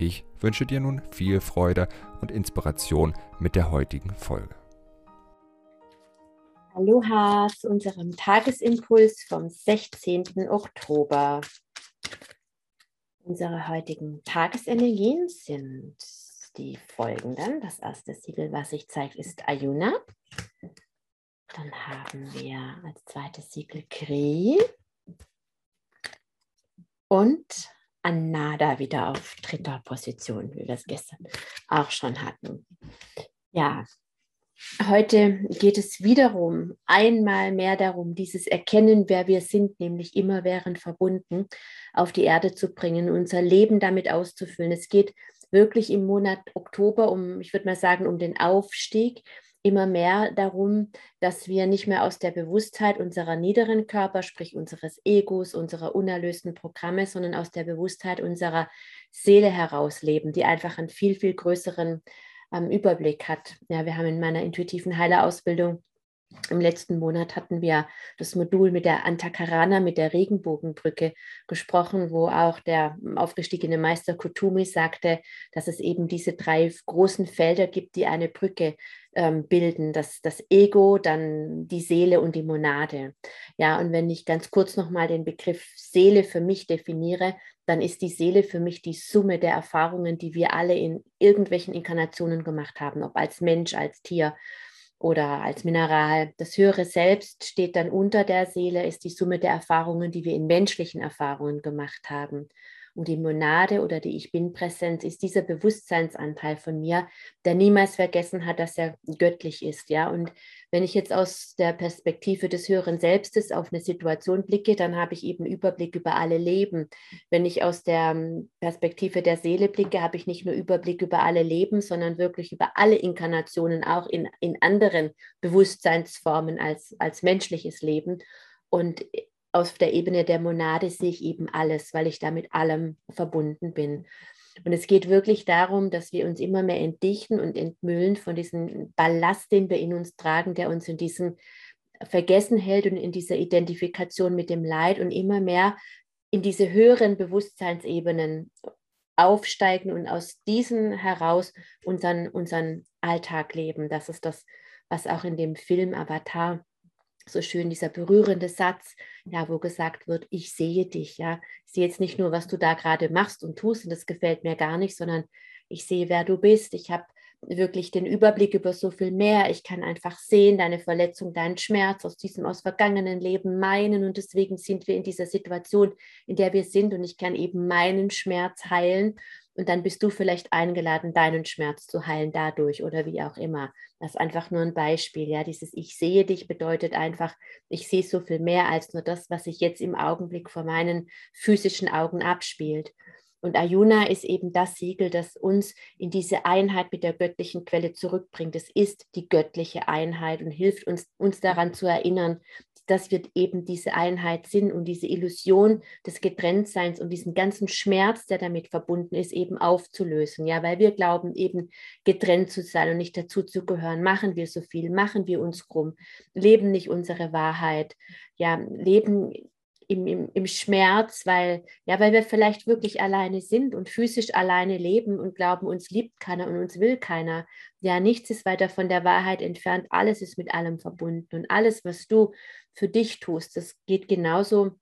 Ich wünsche dir nun viel Freude und Inspiration mit der heutigen Folge. Aloha zu unserem Tagesimpuls vom 16. Oktober. Unsere heutigen Tagesenergien sind die folgenden. Das erste Siegel, was sich zeigt, ist Ayuna. Dann haben wir als zweites Siegel Kri und Anada wieder auf dritter Position, wie wir es gestern auch schon hatten. Ja, heute geht es wiederum einmal mehr darum, dieses Erkennen, wer wir sind, nämlich immer während verbunden, auf die Erde zu bringen, unser Leben damit auszufüllen. Es geht wirklich im Monat Oktober um, ich würde mal sagen, um den Aufstieg immer mehr darum, dass wir nicht mehr aus der Bewusstheit unserer niederen Körper, sprich unseres Egos, unserer unerlösten Programme, sondern aus der Bewusstheit unserer Seele heraus leben, die einfach einen viel, viel größeren ähm, Überblick hat. Ja, wir haben in meiner intuitiven Heilerausbildung im letzten Monat hatten wir das Modul mit der Antakarana, mit der Regenbogenbrücke gesprochen, wo auch der aufgestiegene Meister Kutumi sagte, dass es eben diese drei großen Felder gibt, die eine Brücke ähm, bilden. Das, das Ego, dann die Seele und die Monade. Ja, und wenn ich ganz kurz nochmal den Begriff Seele für mich definiere, dann ist die Seele für mich die Summe der Erfahrungen, die wir alle in irgendwelchen Inkarnationen gemacht haben, ob als Mensch, als Tier oder als Mineral. Das höhere Selbst steht dann unter der Seele, ist die Summe der Erfahrungen, die wir in menschlichen Erfahrungen gemacht haben. Und die Monade oder die Ich Bin-Präsenz ist dieser Bewusstseinsanteil von mir, der niemals vergessen hat, dass er göttlich ist. Ja? Und wenn ich jetzt aus der Perspektive des höheren Selbstes auf eine Situation blicke, dann habe ich eben Überblick über alle Leben. Wenn ich aus der ähm, Perspektive der Seele blicke, habe ich nicht nur Überblick über alle Leben, sondern wirklich über alle Inkarnationen, auch in, in anderen Bewusstseinsformen als, als menschliches Leben. Und auf der Ebene der Monade sehe ich eben alles, weil ich da mit allem verbunden bin. Und es geht wirklich darum, dass wir uns immer mehr entdichten und entmüllen von diesem Ballast, den wir in uns tragen, der uns in diesem Vergessen hält und in dieser Identifikation mit dem Leid und immer mehr in diese höheren Bewusstseinsebenen aufsteigen und aus diesen heraus unseren, unseren Alltag leben. Das ist das, was auch in dem Film Avatar so schön dieser berührende Satz, ja, wo gesagt wird, ich sehe dich, ja. Ich sehe jetzt nicht nur, was du da gerade machst und tust und das gefällt mir gar nicht, sondern ich sehe, wer du bist. Ich habe wirklich den Überblick über so viel mehr. Ich kann einfach sehen, deine Verletzung, deinen Schmerz aus diesem, aus vergangenen Leben meinen. Und deswegen sind wir in dieser Situation, in der wir sind. Und ich kann eben meinen Schmerz heilen und dann bist du vielleicht eingeladen, deinen Schmerz zu heilen dadurch oder wie auch immer. Das ist einfach nur ein Beispiel. Ja, dieses Ich sehe dich bedeutet einfach, ich sehe so viel mehr als nur das, was sich jetzt im Augenblick vor meinen physischen Augen abspielt. Und Ayuna ist eben das Siegel, das uns in diese Einheit mit der göttlichen Quelle zurückbringt. Es ist die göttliche Einheit und hilft uns, uns daran zu erinnern, dass wir eben diese Einheit sind und diese Illusion des Getrenntseins und diesen ganzen Schmerz, der damit verbunden ist, eben aufzulösen. Ja, weil wir glauben, eben getrennt zu sein und nicht dazu zu gehören. Machen wir so viel, machen wir uns krumm, leben nicht unsere Wahrheit. Ja, leben im, im, im Schmerz, weil, ja, weil wir vielleicht wirklich alleine sind und physisch alleine leben und glauben, uns liebt keiner und uns will keiner. Ja, nichts ist weiter von der Wahrheit entfernt. Alles ist mit allem verbunden. Und alles, was du für dich tust, das geht genauso.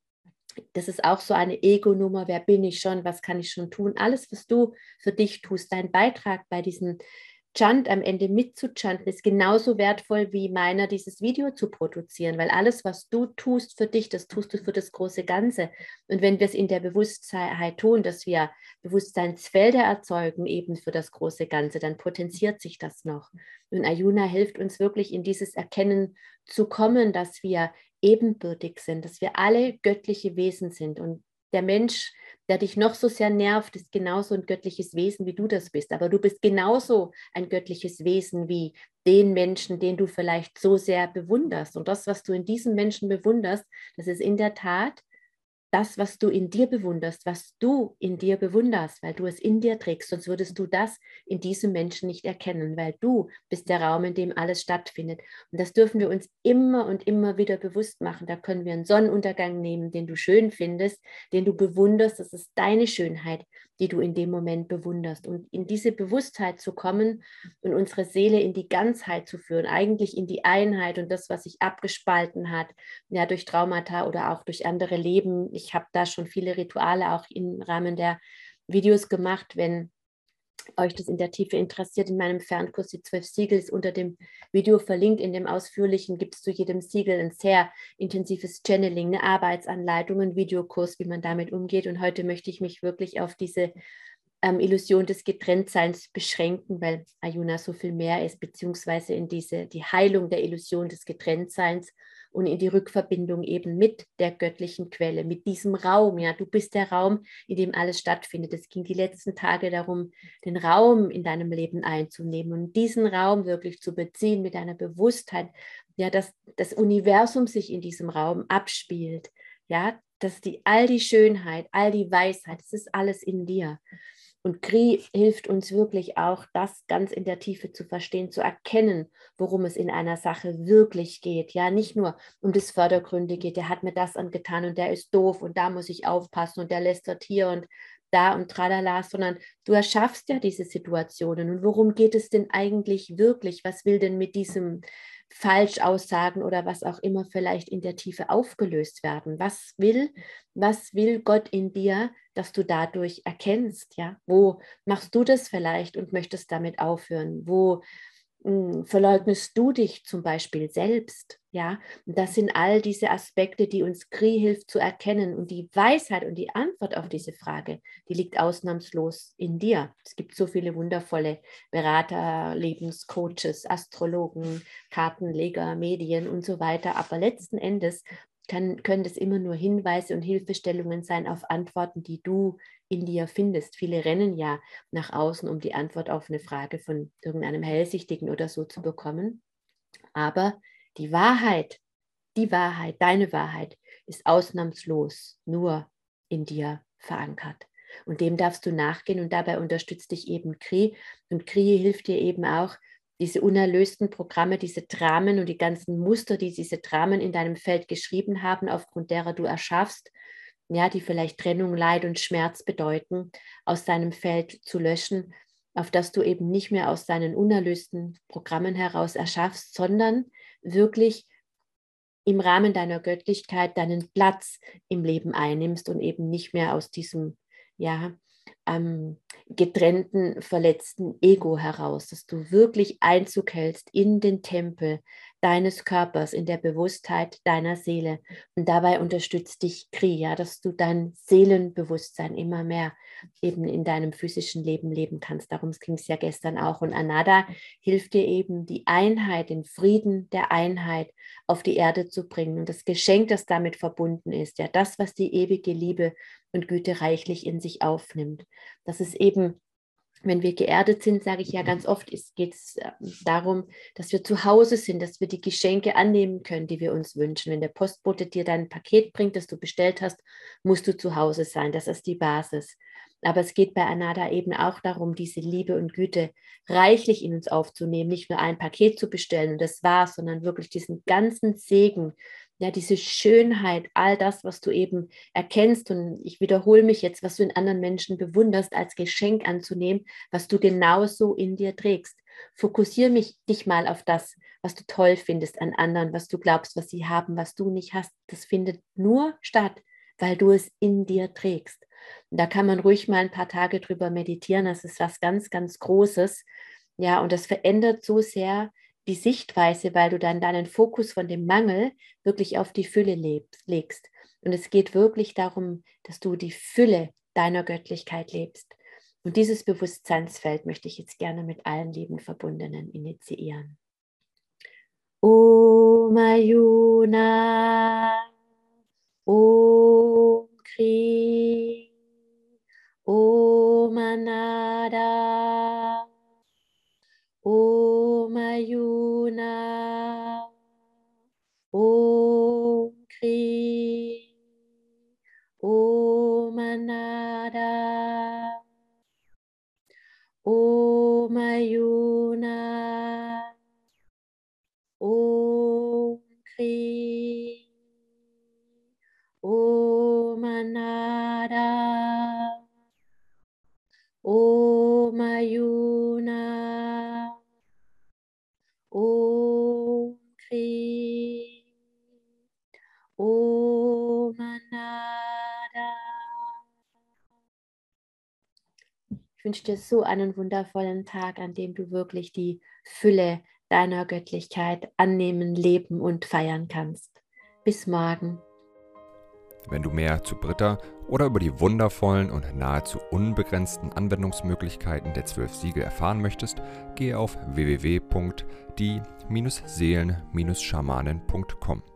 Das ist auch so eine Ego-Nummer. Wer bin ich schon? Was kann ich schon tun? Alles, was du für dich tust, dein Beitrag bei diesem Chant am Ende mitzuchanten, ist genauso wertvoll wie meiner, dieses Video zu produzieren, weil alles, was du tust für dich, das tust du für das große Ganze. Und wenn wir es in der Bewusstheit tun, dass wir Bewusstseinsfelder erzeugen, eben für das große Ganze, dann potenziert sich das noch. Und Ayuna hilft uns wirklich in dieses Erkennen zu kommen, dass wir ebenbürtig sind, dass wir alle göttliche Wesen sind und der Mensch der dich noch so sehr nervt, ist genauso ein göttliches Wesen, wie du das bist. Aber du bist genauso ein göttliches Wesen wie den Menschen, den du vielleicht so sehr bewunderst. Und das, was du in diesem Menschen bewunderst, das ist in der Tat das, was du in dir bewunderst, was du in dir bewunderst, weil du es in dir trägst, sonst würdest du das in diesem Menschen nicht erkennen, weil du bist der Raum, in dem alles stattfindet. Und das dürfen wir uns immer und immer wieder bewusst machen. Da können wir einen Sonnenuntergang nehmen, den du schön findest, den du bewunderst. Das ist deine Schönheit, die du in dem Moment bewunderst. Und in diese Bewusstheit zu kommen und unsere Seele in die Ganzheit zu führen, eigentlich in die Einheit und das, was sich abgespalten hat, ja, durch Traumata oder auch durch andere Leben. Ich habe da schon viele Rituale auch im Rahmen der Videos gemacht, wenn euch das in der Tiefe interessiert, in meinem Fernkurs die zwölf Siegel ist unter dem Video verlinkt. In dem ausführlichen gibt es zu jedem Siegel ein sehr intensives Channeling, eine Arbeitsanleitung, ein Videokurs, wie man damit umgeht. Und heute möchte ich mich wirklich auf diese ähm, Illusion des Getrenntseins beschränken, weil Ayuna so viel mehr ist, beziehungsweise in diese, die Heilung der Illusion des Getrenntseins und in die Rückverbindung eben mit der göttlichen Quelle, mit diesem Raum. Ja, du bist der Raum, in dem alles stattfindet. Es ging die letzten Tage darum, den Raum in deinem Leben einzunehmen und diesen Raum wirklich zu beziehen mit deiner Bewusstheit, ja, dass das Universum sich in diesem Raum abspielt. Ja, dass die all die Schönheit, all die Weisheit, das ist alles in dir. Und Kri hilft uns wirklich auch, das ganz in der Tiefe zu verstehen, zu erkennen, worum es in einer Sache wirklich geht. Ja, nicht nur um das Fördergründige, der hat mir das angetan und der ist doof und da muss ich aufpassen und der lästert hier und da und tralala, sondern du erschaffst ja diese Situationen. Und worum geht es denn eigentlich wirklich? Was will denn mit diesem Falschaussagen oder was auch immer vielleicht in der Tiefe aufgelöst werden. Was will, was will Gott in dir, dass du dadurch erkennst? Ja, wo machst du das vielleicht und möchtest damit aufhören? Wo verleugnest du dich zum Beispiel selbst? Ja, und das sind all diese Aspekte, die uns Kri hilft zu erkennen. Und die Weisheit und die Antwort auf diese Frage, die liegt ausnahmslos in dir. Es gibt so viele wundervolle Berater, Lebenscoaches, Astrologen, Kartenleger, Medien und so weiter. Aber letzten Endes kann, können das immer nur Hinweise und Hilfestellungen sein auf Antworten, die du in dir findest. Viele rennen ja nach außen, um die Antwort auf eine Frage von irgendeinem Hellsichtigen oder so zu bekommen. Aber die Wahrheit, die Wahrheit, deine Wahrheit ist ausnahmslos nur in dir verankert. Und dem darfst du nachgehen und dabei unterstützt dich eben Kri. Und Kri hilft dir eben auch, diese unerlösten Programme, diese Dramen und die ganzen Muster, die diese Dramen in deinem Feld geschrieben haben, aufgrund derer du erschaffst, ja, die vielleicht Trennung, Leid und Schmerz bedeuten, aus deinem Feld zu löschen, auf das du eben nicht mehr aus deinen unerlösten Programmen heraus erschaffst, sondern wirklich im Rahmen deiner Göttlichkeit deinen Platz im Leben einnimmst und eben nicht mehr aus diesem, ja, ähm, getrennten, verletzten Ego heraus, dass du wirklich Einzug hältst in den Tempel deines Körpers, in der Bewusstheit deiner Seele. Und dabei unterstützt dich Kriya, dass du dein Seelenbewusstsein immer mehr eben in deinem physischen Leben leben kannst. Darum ging es ja gestern auch. Und Anada hilft dir eben, die Einheit, den Frieden der Einheit auf die Erde zu bringen. Und das Geschenk, das damit verbunden ist, ja, das, was die ewige Liebe und Güte reichlich in sich aufnimmt. Das ist eben wenn wir geerdet sind, sage ich ja ganz oft, geht es ähm, darum, dass wir zu Hause sind, dass wir die Geschenke annehmen können, die wir uns wünschen. Wenn der Postbote dir dein Paket bringt, das du bestellt hast, musst du zu Hause sein. Das ist die Basis. Aber es geht bei Anada eben auch darum, diese Liebe und Güte reichlich in uns aufzunehmen, nicht nur ein Paket zu bestellen und das war's, sondern wirklich diesen ganzen Segen, ja, diese Schönheit, all das, was du eben erkennst und ich wiederhole mich jetzt, was du in anderen Menschen bewunderst, als Geschenk anzunehmen, was du genauso in dir trägst. Fokussiere mich dich mal auf das, was du toll findest an anderen, was du glaubst, was sie haben, was du nicht hast. Das findet nur statt, weil du es in dir trägst. Und da kann man ruhig mal ein paar Tage drüber meditieren. Das ist was ganz, ganz Großes. Ja, und das verändert so sehr die Sichtweise, weil du dann deinen Fokus von dem Mangel wirklich auf die Fülle lebst, legst. Und es geht wirklich darum, dass du die Fülle deiner Göttlichkeit lebst. Und dieses Bewusstseinsfeld möchte ich jetzt gerne mit allen lieben Verbundenen initiieren. Om Ayuna, Om Kri, Ich wünsche dir so einen wundervollen Tag, an dem du wirklich die Fülle deiner Göttlichkeit annehmen, leben und feiern kannst. Bis morgen. Wenn du mehr zu Britta oder über die wundervollen und nahezu unbegrenzten Anwendungsmöglichkeiten der zwölf Siegel erfahren möchtest, gehe auf www.die-seelen-schamanen.com.